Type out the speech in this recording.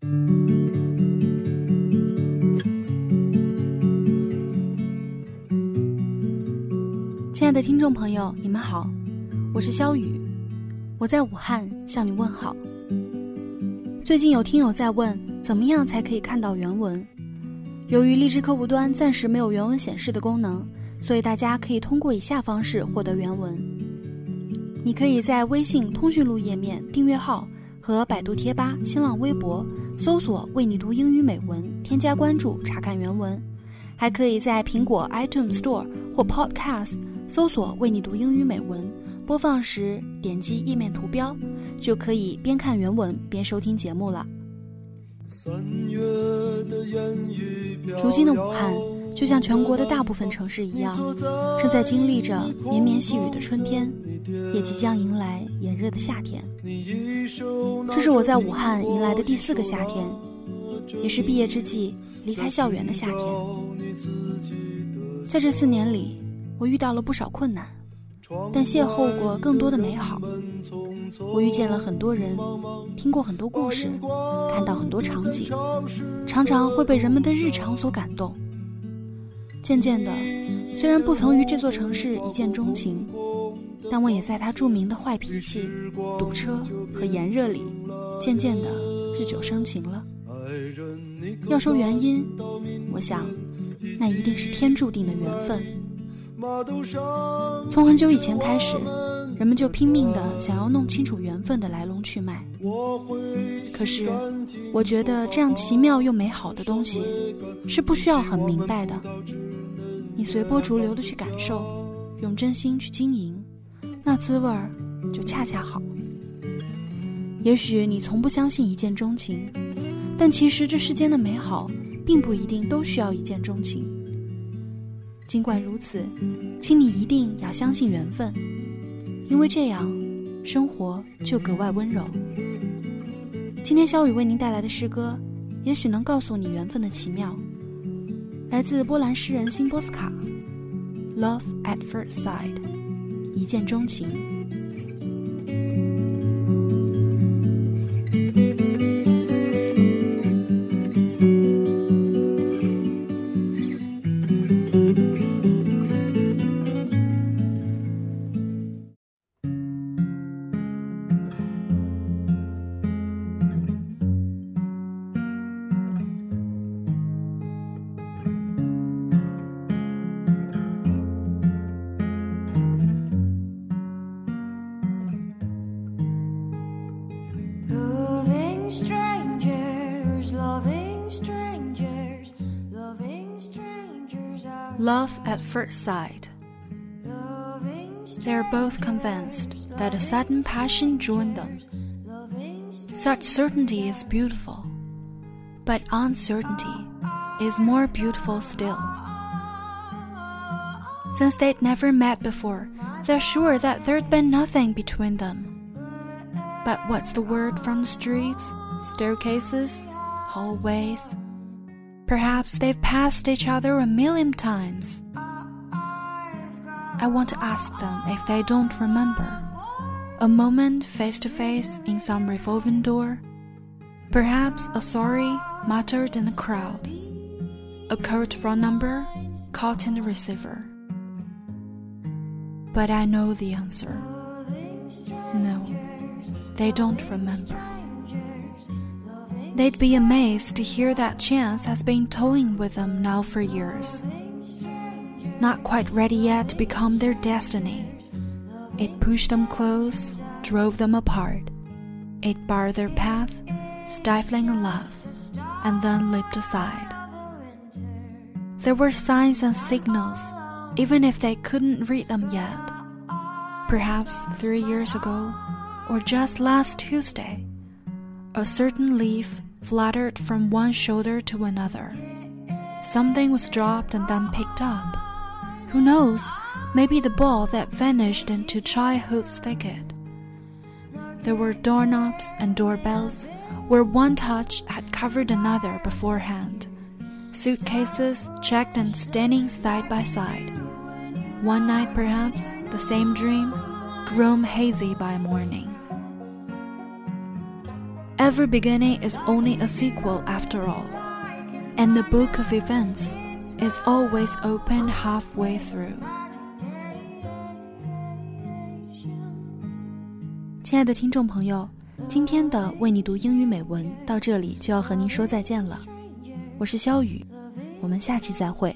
亲爱的听众朋友，你们好，我是肖雨，我在武汉向你问好。最近有听友在问，怎么样才可以看到原文？由于荔枝客户端暂时没有原文显示的功能，所以大家可以通过以下方式获得原文。你可以在微信通讯录页面订阅号和百度贴吧、新浪微博搜索“为你读英语美文”，添加关注查看原文。还可以在苹果 iTunes Store 或 Podcast 搜索“为你读英语美文”，播放时点击页面图标，就可以边看原文边收听节目了。如今的武汉，就像全国的大部分城市一样，正在经历着绵绵细雨的春天，也即将迎来炎热的夏天。这是我在武汉迎来的第四个夏天，也是毕业之际离开校园的夏天。在这四年里，我遇到了不少困难，但邂逅过更多的美好。我遇见了很多人，听过很多故事，看到很多场景，常常会被人们的日常所感动。渐渐的，虽然不曾与这座城市一见钟情，但我也在它著名的坏脾气、堵车和炎热里，渐渐的日久生情了。要说原因，我想，那一定是天注定的缘分。从很久以前开始。人们就拼命的想要弄清楚缘分的来龙去脉，可是我觉得这样奇妙又美好的东西是不需要很明白的。你随波逐流的去感受，用真心去经营，那滋味儿就恰恰好。也许你从不相信一见钟情，但其实这世间的美好并不一定都需要一见钟情。尽管如此，请你一定要相信缘分。因为这样，生活就格外温柔。今天小雨为您带来的诗歌，也许能告诉你缘分的奇妙。来自波兰诗人辛波斯卡，《Love at First Sight》，一见钟情。Love at first sight. They are both convinced that a sudden passion joined them. Such certainty is beautiful, but uncertainty is more beautiful still. Since they'd never met before, they're sure that there'd been nothing between them. But what's the word from the streets, staircases, hallways, Perhaps they've passed each other a million times. I want to ask them if they don't remember. A moment face to face in some revolving door. Perhaps a sorry muttered in a crowd. A curt phone number caught in the receiver. But I know the answer. No, they don't remember. They'd be amazed to hear that chance has been toying with them now for years. Not quite ready yet to become their destiny. It pushed them close, drove them apart. It barred their path, stifling a love, and then leaped aside. There were signs and signals, even if they couldn't read them yet. Perhaps three years ago, or just last Tuesday, a certain leaf fluttered from one shoulder to another. Something was dropped and then picked up. Who knows? Maybe the ball that vanished into childhood's thicket. There were doorknobs and doorbells where one touch had covered another beforehand. Suitcases checked and standing side by side. One night, perhaps, the same dream, grown hazy by morning Every beginning is only a sequel after all, and the book of events is always open halfway through. 亲爱的听众朋友，今天的为你读英语美文到这里就要和您说再见了。我是肖雨，我们下期再会。